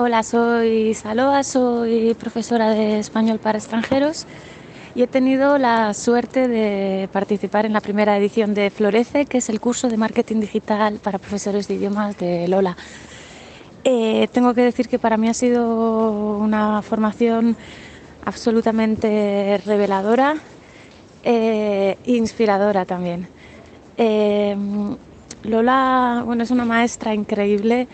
Hola, soy Saloa, soy profesora de español para extranjeros y he tenido la suerte de participar en la primera edición de Florece, que es el curso de marketing digital para profesores de idiomas de Lola. Eh, tengo que decir que para mí ha sido una formación absolutamente reveladora e inspiradora también. Eh, Lola bueno, es una maestra increíble,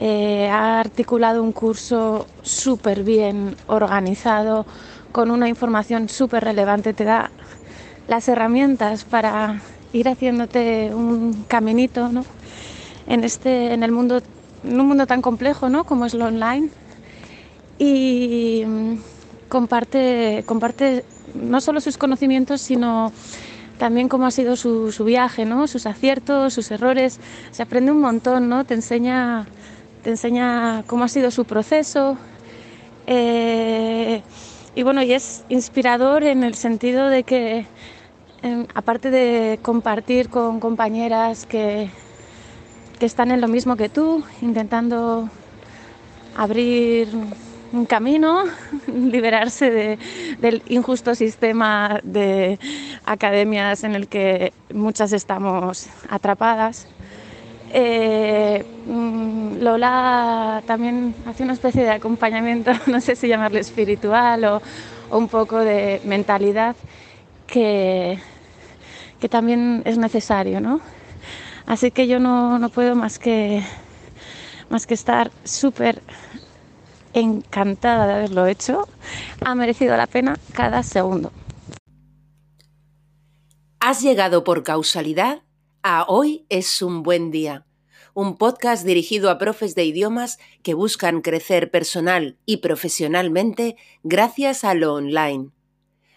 ha articulado un curso súper bien organizado, con una información súper relevante, te da las herramientas para ir haciéndote un caminito ¿no? en, este, en, el mundo, en un mundo tan complejo ¿no? como es lo online. Y mm, comparte, comparte no solo sus conocimientos, sino también cómo ha sido su, su, viaje, ¿no? sus aciertos, sus errores. Se aprende un montón, ¿no? te, enseña, te enseña cómo ha sido su proceso. Eh, y bueno, y es inspirador en el sentido de que, aparte de compartir con compañeras que, que están en lo mismo que tú, intentando abrir un camino, liberarse del injusto sistema de academias en el que muchas estamos atrapadas. Eh, mm, Lola también hace una especie de acompañamiento, no sé si llamarle espiritual o, un poco de mentalidad que, que, también es necesario, ¿no? Así que yo no, no puedo más que, más que estar súper encantada de haberlo hecho. Ha merecido la pena cada segundo. Has llegado por causalidad a Hoy es un buen día, un podcast dirigido a profes de idiomas que buscan crecer personal y profesionalmente gracias a lo online.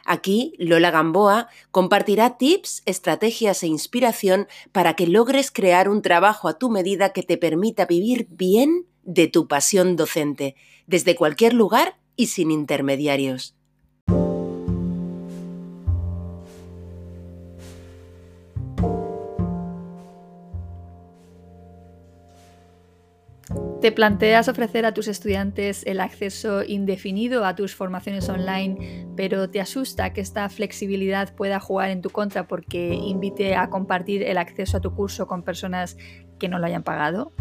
Aquí, Lola Gamboa compartirá tips, estrategias e inspiración para que logres crear un trabajo a tu medida que te permita vivir bien de tu pasión docente, desde cualquier lugar y sin intermediarios. ¿Te planteas ofrecer a tus estudiantes el acceso indefinido a tus formaciones online, pero te asusta que esta flexibilidad pueda jugar en tu contra porque invite a compartir el acceso a tu curso con personas que no lo hayan pagado?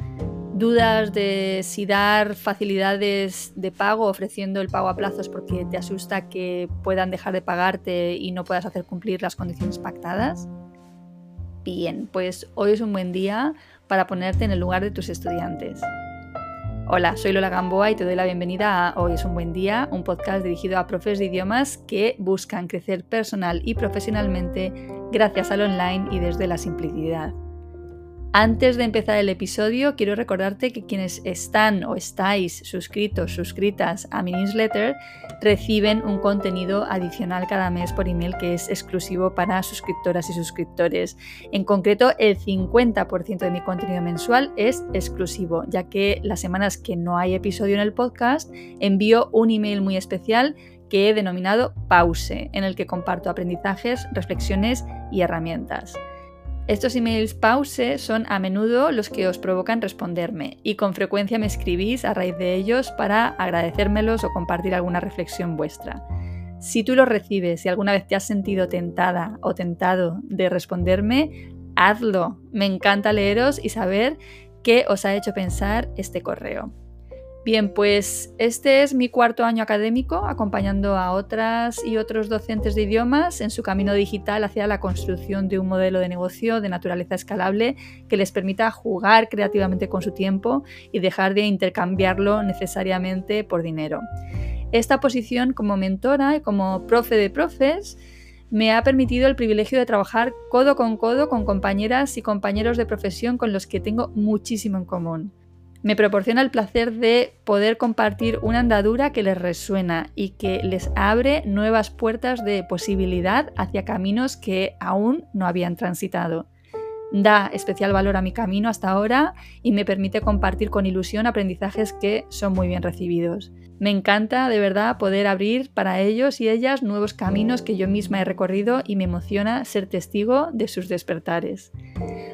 ¿Dudas de si dar facilidades de pago ofreciendo el pago a plazos porque te asusta que puedan dejar de pagarte y no puedas hacer cumplir las condiciones pactadas? Bien, pues hoy es un buen día para ponerte en el lugar de tus estudiantes. Hola, soy Lola Gamboa y te doy la bienvenida a Hoy es un buen día, un podcast dirigido a profes de idiomas que buscan crecer personal y profesionalmente gracias al online y desde la simplicidad. Antes de empezar el episodio, quiero recordarte que quienes están o estáis suscritos, suscritas a mi newsletter, reciben un contenido adicional cada mes por email que es exclusivo para suscriptoras y suscriptores. En concreto, el 50% de mi contenido mensual es exclusivo, ya que las semanas que no hay episodio en el podcast, envío un email muy especial que he denominado Pause, en el que comparto aprendizajes, reflexiones y herramientas. Estos emails pause son a menudo los que os provocan responderme y con frecuencia me escribís a raíz de ellos para agradecérmelos o compartir alguna reflexión vuestra. Si tú los recibes y alguna vez te has sentido tentada o tentado de responderme, hazlo. Me encanta leeros y saber qué os ha hecho pensar este correo. Bien, pues este es mi cuarto año académico acompañando a otras y otros docentes de idiomas en su camino digital hacia la construcción de un modelo de negocio de naturaleza escalable que les permita jugar creativamente con su tiempo y dejar de intercambiarlo necesariamente por dinero. Esta posición como mentora y como profe de profes me ha permitido el privilegio de trabajar codo con codo con compañeras y compañeros de profesión con los que tengo muchísimo en común me proporciona el placer de poder compartir una andadura que les resuena y que les abre nuevas puertas de posibilidad hacia caminos que aún no habían transitado. Da especial valor a mi camino hasta ahora y me permite compartir con ilusión aprendizajes que son muy bien recibidos. Me encanta de verdad poder abrir para ellos y ellas nuevos caminos que yo misma he recorrido y me emociona ser testigo de sus despertares.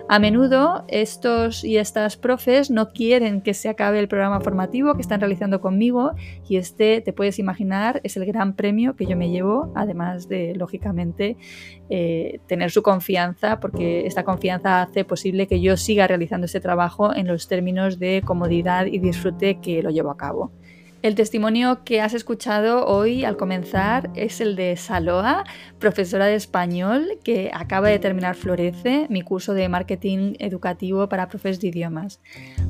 A menudo estos y estas profes no quieren que se acabe el programa formativo que están realizando conmigo y este, te puedes imaginar, es el gran premio que yo me llevo, además de, lógicamente, eh, tener su confianza, porque esta confianza hace posible que yo siga realizando este trabajo en los términos de comodidad y disfrute que lo llevo a cabo. El testimonio que has escuchado hoy al comenzar es el de Saloa, profesora de español que acaba de terminar Florece, mi curso de marketing educativo para profes de idiomas.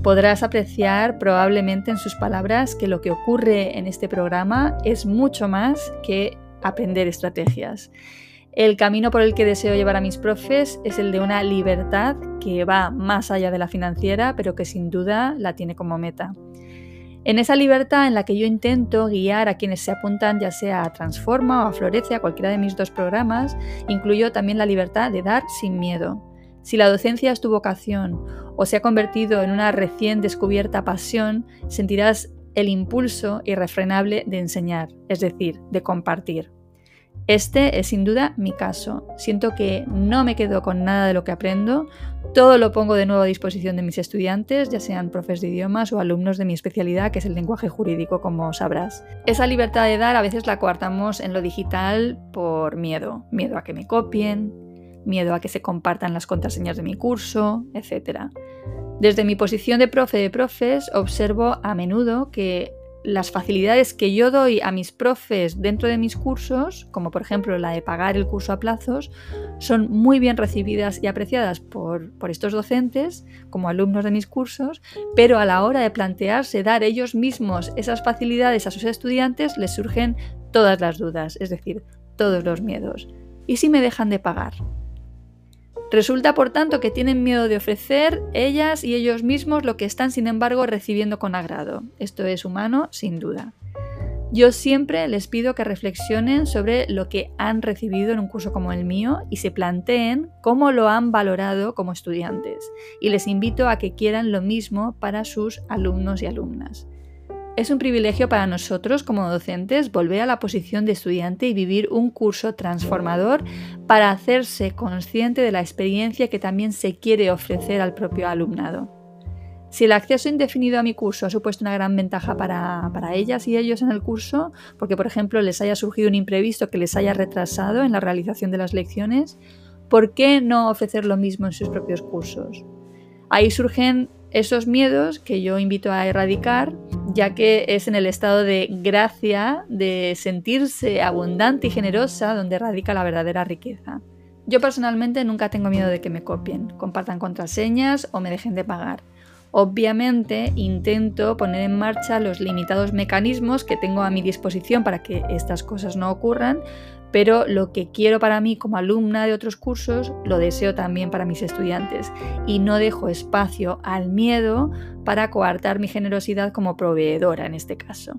Podrás apreciar probablemente en sus palabras que lo que ocurre en este programa es mucho más que aprender estrategias. El camino por el que deseo llevar a mis profes es el de una libertad que va más allá de la financiera, pero que sin duda la tiene como meta. En esa libertad en la que yo intento guiar a quienes se apuntan ya sea a Transforma o a Florece, a cualquiera de mis dos programas, incluyo también la libertad de dar sin miedo. Si la docencia es tu vocación o se ha convertido en una recién descubierta pasión, sentirás el impulso irrefrenable de enseñar, es decir, de compartir. Este es sin duda mi caso. Siento que no me quedo con nada de lo que aprendo, todo lo pongo de nuevo a disposición de mis estudiantes, ya sean profes de idiomas o alumnos de mi especialidad, que es el lenguaje jurídico, como sabrás. Esa libertad de dar a veces la coartamos en lo digital por miedo. Miedo a que me copien, miedo a que se compartan las contraseñas de mi curso, etc. Desde mi posición de profe de profes, observo a menudo que las facilidades que yo doy a mis profes dentro de mis cursos, como por ejemplo la de pagar el curso a plazos, son muy bien recibidas y apreciadas por, estos docentes como alumnos de mis cursos, pero a la hora de plantearse dar ellos mismos esas facilidades a sus estudiantes les surgen todas las dudas, es decir, todos los miedos. ¿Y si me dejan de pagar? Resulta, por tanto, que tienen miedo de ofrecer ellas y ellos mismos lo que están, sin embargo, recibiendo con agrado. Esto es humano, sin duda. Yo siempre les pido que reflexionen sobre lo que han recibido en un curso como el mío y se planteen cómo lo han valorado como estudiantes. Y les invito a que quieran lo mismo para sus alumnos y alumnas. Es un privilegio para nosotros como docentes volver a la posición de estudiante y vivir un curso transformador para hacerse consciente de la experiencia que también se quiere ofrecer al propio alumnado. Si el acceso indefinido a mi curso ha supuesto una gran ventaja para, para, ellas y ellos en el curso, porque por ejemplo les haya surgido un imprevisto que les haya retrasado en la realización de las lecciones, ¿por qué no ofrecer lo mismo en sus propios cursos? Ahí surgen esos miedos que yo invito a erradicar, ya que es en el estado de gracia, de sentirse abundante y generosa, donde radica la verdadera riqueza. Yo personalmente nunca tengo miedo de que me copien, compartan contraseñas o me dejen de pagar. Obviamente intento poner en marcha los limitados mecanismos que tengo a mi disposición para que estas cosas no ocurran, pero lo que quiero para mí como alumna de otros cursos lo deseo también para mis estudiantes y no dejo espacio al miedo para coartar mi generosidad como proveedora en este caso.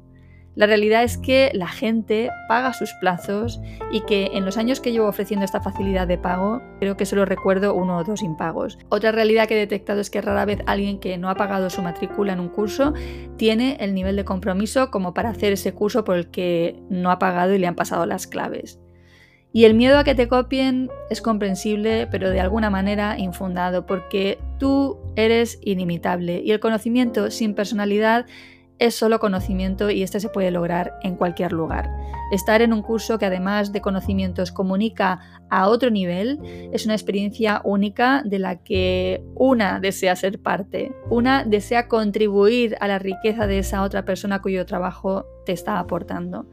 La realidad es que la gente paga sus plazos y que en los años que llevo ofreciendo esta facilidad de pago, creo que solo recuerdo uno o dos impagos. Otra realidad que he detectado es que rara vez alguien que no ha pagado su matrícula en un curso tiene el nivel de compromiso como para hacer ese curso por el que no ha pagado y le han pasado las claves. Y el miedo a que te copien es comprensible, pero de alguna manera infundado, porque tú eres inimitable y el conocimiento sin personalidad es solo conocimiento y este se puede lograr en cualquier lugar. Estar en un curso que además de conocimientos comunica a otro nivel es una experiencia única de la que una desea ser parte, una desea contribuir a la riqueza de esa otra persona cuyo trabajo te está aportando.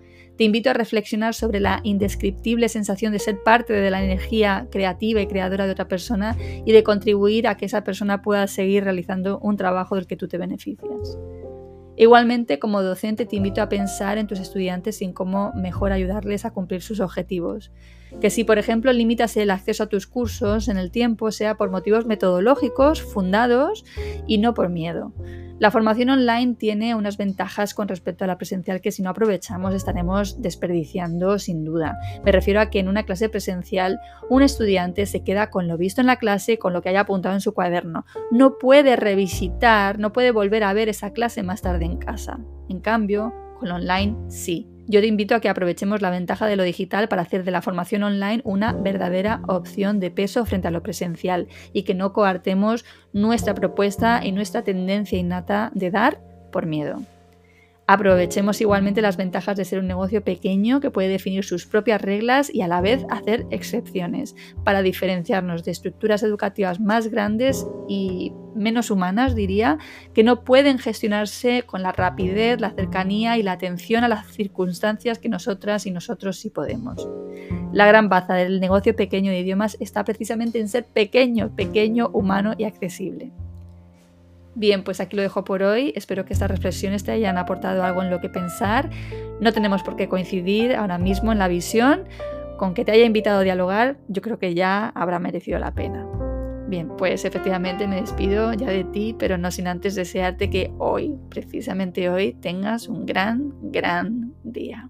Te invito a reflexionar sobre la indescriptible sensación de ser parte de la energía creativa y creadora de otra persona y de contribuir a que esa persona pueda seguir realizando un trabajo del que tú te beneficias. Igualmente, como docente, te invito a pensar en tus estudiantes y en cómo mejor ayudarles a cumplir sus objetivos. Que si, por ejemplo, limitas el acceso a tus cursos en el tiempo, sea por motivos metodológicos, fundados y no por miedo. La formación online tiene unas ventajas con respecto a la presencial que si no aprovechamos estaremos desperdiciando sin duda. Me refiero a que en una clase presencial un estudiante se queda con lo visto en la clase, con lo que haya apuntado en su cuaderno. No puede revisitar, no puede volver a ver esa clase más tarde en casa. En cambio, con online sí. Yo te invito a que aprovechemos la ventaja de lo digital para hacer de la formación online una verdadera opción de peso frente a lo presencial y que no coartemos nuestra propuesta y nuestra tendencia innata de dar por miedo. Aprovechemos igualmente las ventajas de ser un negocio pequeño que puede definir sus propias reglas y a la vez hacer excepciones para diferenciarnos de estructuras educativas más grandes y menos humanas, diría, que no pueden gestionarse con la rapidez, la cercanía y la atención a las circunstancias que nosotras y nosotros sí podemos. La gran baza del negocio pequeño de idiomas está precisamente en ser pequeño, pequeño, humano y accesible. Bien, pues aquí lo dejo por hoy. Espero que estas reflexiones te hayan aportado algo en lo que pensar. No tenemos por qué coincidir ahora mismo en la visión. Con que te haya invitado a dialogar, yo creo que ya habrá merecido la pena. Bien, pues efectivamente me despido ya de ti, pero no sin antes desearte que hoy, precisamente hoy, tengas un gran, gran día.